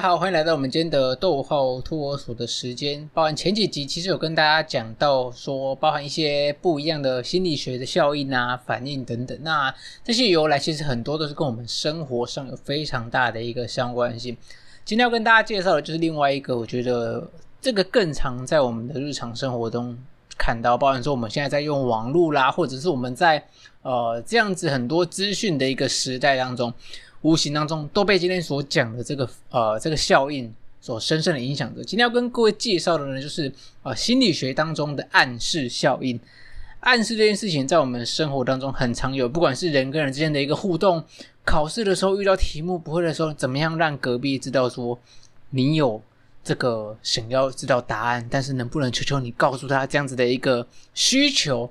家好，欢迎来到我们今天的逗号托儿所的时间。包含前几集其实有跟大家讲到说，包含一些不一样的心理学的效应啊、反应等等。那这些由来其实很多都是跟我们生活上有非常大的一个相关性。今天要跟大家介绍的就是另外一个，我觉得这个更常在我们的日常生活中看到，包含说我们现在在用网络啦，或者是我们在呃这样子很多资讯的一个时代当中。无形当中都被今天所讲的这个呃这个效应所深深的影响着。今天要跟各位介绍的呢，就是呃心理学当中的暗示效应。暗示这件事情在我们生活当中很常有，不管是人跟人之间的一个互动，考试的时候遇到题目不会的时候，怎么样让隔壁知道说你有这个想要知道答案，但是能不能求求你告诉他这样子的一个需求？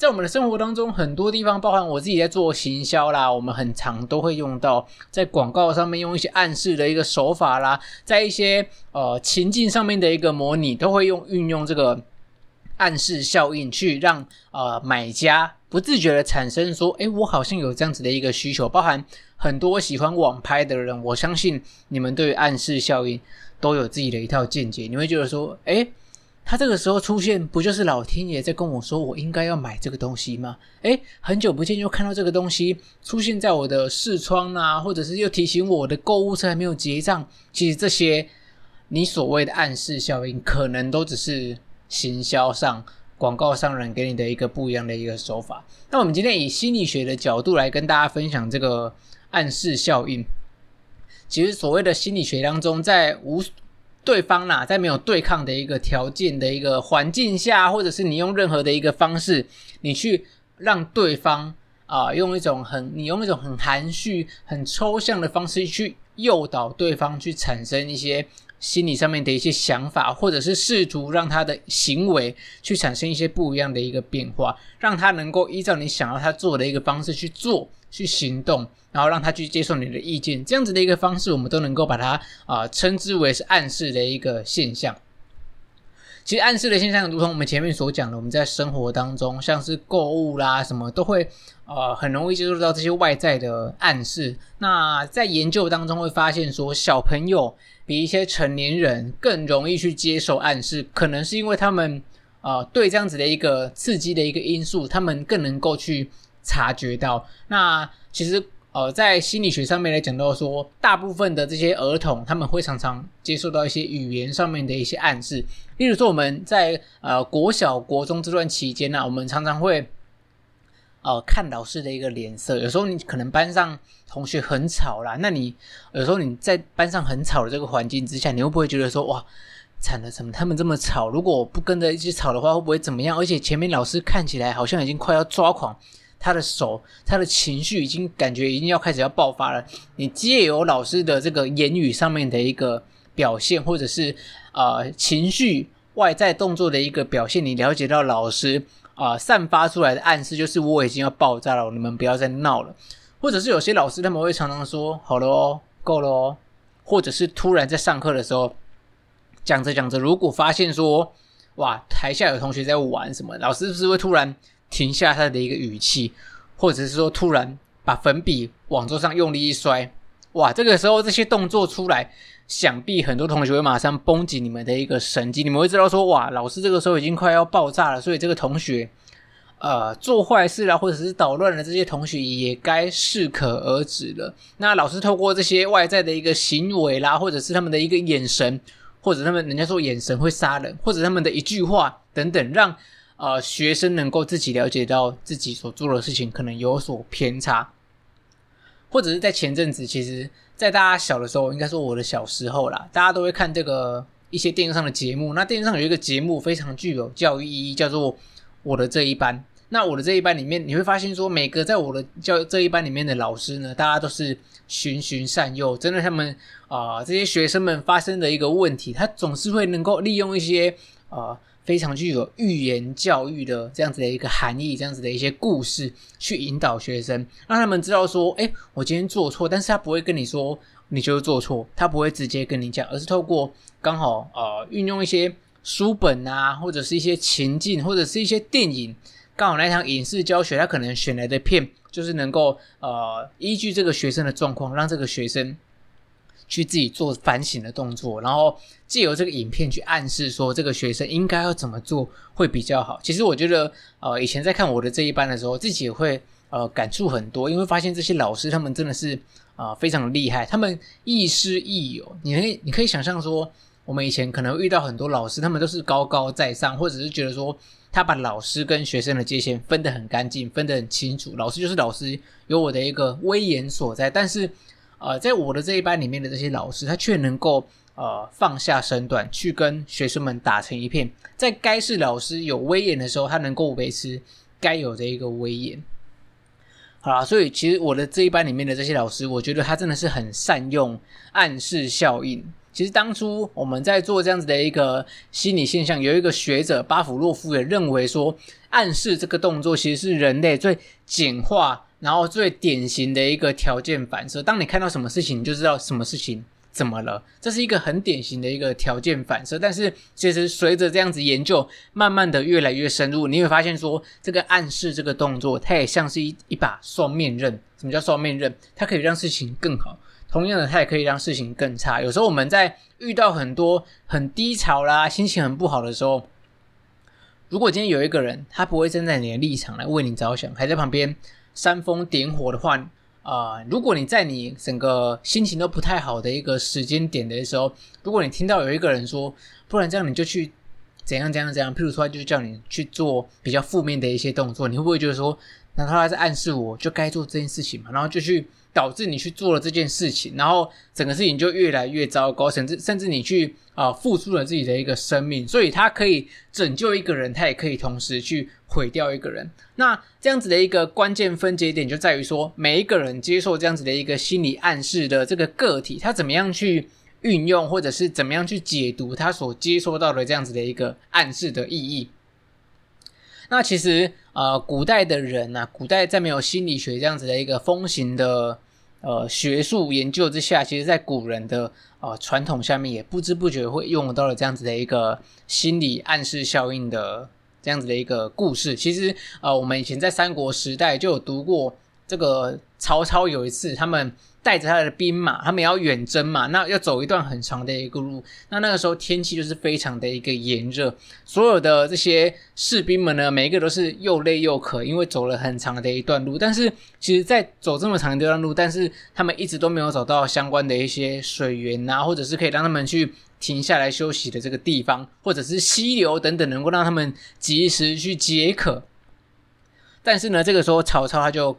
在我们的生活当中，很多地方，包含我自己在做行销啦，我们很常都会用到在广告上面用一些暗示的一个手法啦，在一些呃情境上面的一个模拟，都会用运用这个暗示效应去让呃买家不自觉的产生说，诶，我好像有这样子的一个需求。包含很多喜欢网拍的人，我相信你们对于暗示效应都有自己的一套见解，你会觉得说，诶。他这个时候出现，不就是老天爷在跟我说，我应该要买这个东西吗？诶，很久不见又看到这个东西出现在我的视窗啊，或者是又提醒我的购物车还没有结账。其实这些你所谓的暗示效应，可能都只是行销上广告商人给你的一个不一样的一个手法。那我们今天以心理学的角度来跟大家分享这个暗示效应。其实所谓的心理学当中，在无对方呐，在没有对抗的一个条件的一个环境下，或者是你用任何的一个方式，你去让对方啊、用一种很你用一种很含蓄、很抽象的方式去诱导对方去产生一些心理上面的一些想法，或者是试图让他的行为去产生一些不一样的一个变化，让他能够依照你想要他做的一个方式去做。去行动，然后让他去接受你的意见，这样子的一个方式，我们都能够把它啊、称之为是暗示的一个现象。其实暗示的现象，如同我们前面所讲的，我们在生活当中，像是购物啦什么，都会呃很容易接触到这些外在的暗示。那在研究当中会发现说，小朋友比一些成年人更容易去接受暗示，可能是因为他们呃对这样子的一个刺激的一个因素，他们更能够去。察觉到，那其实呃，在心理学上面来讲到说，大部分的这些儿童，他们会常常接受到一些语言上面的一些暗示。例如说，我们在呃国小、国中这段期间呢、我们常常会呃看老师的一个脸色。有时候你可能班上同学很吵啦，那你有时候你在班上很吵的这个环境之下，你会不会觉得说哇，惨了，怎么他们这么吵？如果不跟着一起吵的话，会不会怎么样？而且前面老师看起来好像已经快要抓狂。他的手，他的情绪已经感觉已经要开始要爆发了。你借由老师的这个言语上面的一个表现，或者是呃情绪外在动作的一个表现，你了解到老师啊、散发出来的暗示就是我已经要爆炸了，你们不要再闹了。或者是有些老师他们会常常说好了哦，够了哦，或者是突然在上课的时候讲着讲着，如果发现说哇台下有同学在玩什么，老师是不是会突然？停下他的一个语气，或者是说突然把粉笔往桌上用力一摔，哇！这个时候这些动作出来，想必很多同学会马上绷紧你们的一个神经，你们会知道说，哇，老师这个时候已经快要爆炸了，所以这个同学，呃，做坏事啦，或者是捣乱的这些同学也该适可而止了。那老师透过这些外在的一个行为啦，或者是他们的一个眼神，或者他们人家说眼神会杀人，或者他们的一句话等等，让。呃，学生能够自己了解到自己所做的事情可能有所偏差，或者是在前阵子，其实，在大家小的时候，应该说我的小时候啦，大家都会看这个一些电视上的节目。那电视上有一个节目非常具有教育意义，叫做《我的这一班》。那我的这一班里面，你会发现说，每个在我的教这一班里面的老师呢，大家都是循循善诱，真的他们啊、这些学生们发生的一个问题，他总是会能够利用一些啊。非常具有寓言教育的这样子的一个含义，这样子的一些故事去引导学生，让他们知道说，诶，我今天做错，但是他不会跟你说你就是做错，他不会直接跟你讲，而是透过刚好呃运用一些书本啊，或者是一些情境，或者是一些电影，刚好那场影视教学，他可能选来的片就是能够呃依据这个学生的状况，让这个学生。去自己做反省的动作，然后借由这个影片去暗示说这个学生应该要怎么做会比较好。其实我觉得，呃，以前在看我的这一班的时候，自己也会呃感触很多，因为发现这些老师他们真的是啊、呃、非常厉害，他们亦师亦友。你可以你可以想象说，我们以前可能遇到很多老师，他们都是高高在上，或者是觉得说他把老师跟学生的界限分得很干净，分得很清楚，老师就是老师，有我的一个威严所在，但是。呃，在我的这一班里面的这些老师，他却能够呃放下身段，去跟学生们打成一片。在该是老师有威严的时候，他能够维持该有的一个威严。好啦，所以其实我的这一班里面的这些老师，我觉得他真的是很善用暗示效应。其实当初我们在做这样子的一个心理现象，有一个学者巴甫洛夫也认为说，暗示这个动作其实是人类最简化。然后最典型的一个条件反射，当你看到什么事情，你就知道什么事情怎么了。这是一个很典型的一个条件反射。但是其实随着这样子研究，慢慢的越来越深入，你会发现说，这个暗示这个动作，它也像是一一把双面刃。什么叫双面刃？它可以让事情更好，同样的，它也可以让事情更差。有时候我们在遇到很多很低潮啦、心情很不好的时候，如果今天有一个人，他不会站在你的立场来为你着想，还在旁边。煽风点火的话，啊、如果你在你整个心情都不太好的一个时间点的时候，如果你听到有一个人说，不然这样你就去怎样怎样怎样，譬如说，他就叫你去做比较负面的一些动作，你会不会觉得说，难道他在暗示我就该做这件事情嘛？然后就去。导致你去做了这件事情，然后整个事情就越来越糟糕，甚至甚至你去啊、付出了自己的一个生命，所以他可以拯救一个人，他也可以同时去毁掉一个人。那这样子的一个关键分节点就在于说，每一个人接受这样子的一个心理暗示的这个个体，他怎么样去运用，或者是怎么样去解读他所接收到的这样子的一个暗示的意义。那其实，呃，古代的人啊，古代在没有心理学这样子的一个风行的呃学术研究之下，其实，在古人的呃传统下面，也不知不觉会用到了这样子的一个心理暗示效应的这样子的一个故事。其实，呃，我们以前在三国时代就有读过这个曹操有一次他们。带着他的兵马，他们要远征嘛，那要走一段很长的一个路。那那个时候天气就是非常的一个炎热，所有的这些士兵们呢，每一个都是又累又渴，因为走了很长的一段路。但是其实，在走这么长的一段路，但是他们一直都没有找到相关的一些水源啊，或者是可以让他们去停下来休息的这个地方，或者是溪流等等，能够让他们及时去解渴。但是呢，这个时候曹操他就。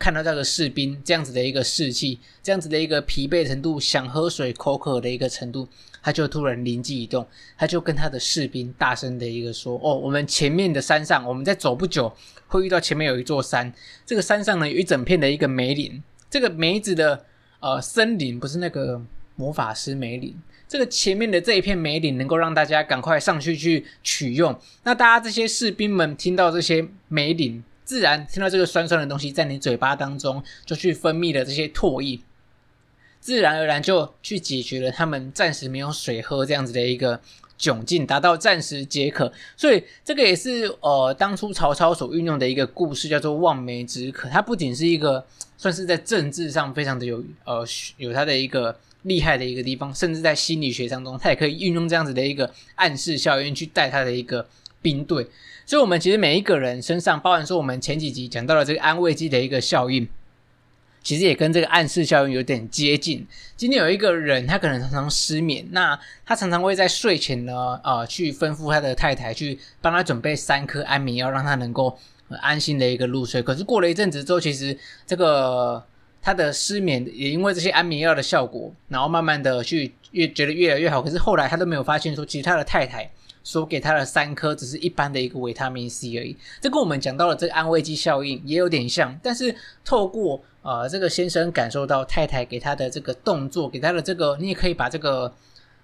看到这个士兵这样子的一个士气，这样子的一个疲惫程度，想喝水口渴的一个程度，他就突然灵机一动，他就跟他的士兵大声的一个说：“哦，我们前面的山上，我们在走不久会遇到前面有一座山，这个山上呢有一整片的一个梅林，这个梅子的呃森林不是那个魔法师梅林，这个前面的这一片梅林能够让大家赶快上去去取用。那大家这些士兵们听到这些梅林。”自然听到这个酸酸的东西在你嘴巴当中，就去分泌了这些唾液，自然而然就去解决了他们暂时没有水喝这样子的一个窘境，达到暂时解渴。所以这个也是呃当初曹操所运用的一个故事，叫做望梅止渴。它不仅是一个算是在政治上非常的有呃有它的一个厉害的一个地方，甚至在心理学当中，它也可以运用这样子的一个暗示效应去带他的一个兵队。所以，我们其实每一个人身上，包含说我们前几集讲到了这个安慰剂的一个效应，其实也跟这个暗示效应有点接近。今天有一个人，他可能常常失眠，那他常常会在睡前呢，呃，去吩咐他的太太去帮他准备三颗安眠药，让他能够安心的一个入睡。可是过了一阵子之后，其实这个他的失眠也因为这些安眠药的效果，然后慢慢的去越觉得越来越好。可是后来他都没有发现说，其实他的太太。说给他的三颗只是一般的一个维他命 C 而已，这跟我们讲到了这个安慰剂效应也有点像，但是透过呃这个先生感受到太太给他的这个动作，给他的这个，你也可以把这个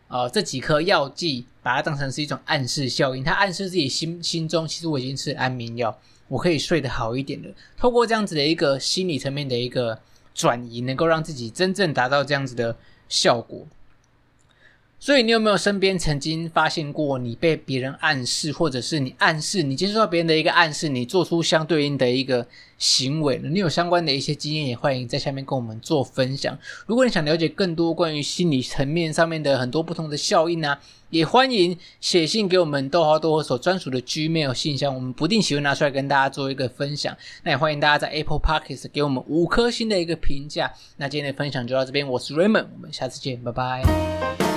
呃这几颗药剂把它当成是一种暗示效应，他暗示自己心心中其实我已经吃安眠药，我可以睡得好一点了。透过这样子的一个心理层面的一个转移，能够让自己真正达到这样子的效果。所以，你有没有身边曾经发现过你被别人暗示，或者是你暗示你接受到别人的一个暗示，你做出相对应的一个行为？你有相关的一些经验，也欢迎在下面跟我们做分享。如果你想了解更多关于心理层面上面的很多不同的效应呢，也欢迎写信给我们逗号逗号所专属的 Gmail 信箱，我们不定期会拿出来跟大家做一个分享。那也欢迎大家在 Apple Podcast 给我们五颗星的一个评价。那今天的分享就到这边，我是 Raymond，我们下次见，拜拜。